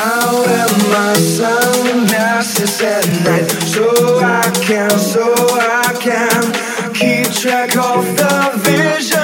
I'll my sunglasses at night so I can, so I can keep track of the vision.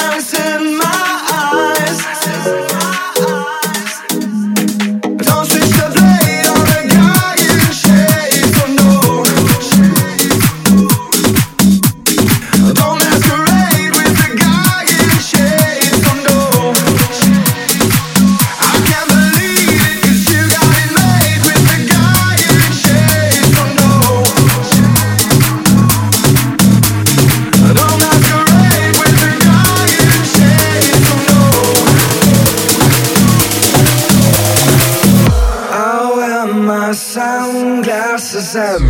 sunglasses and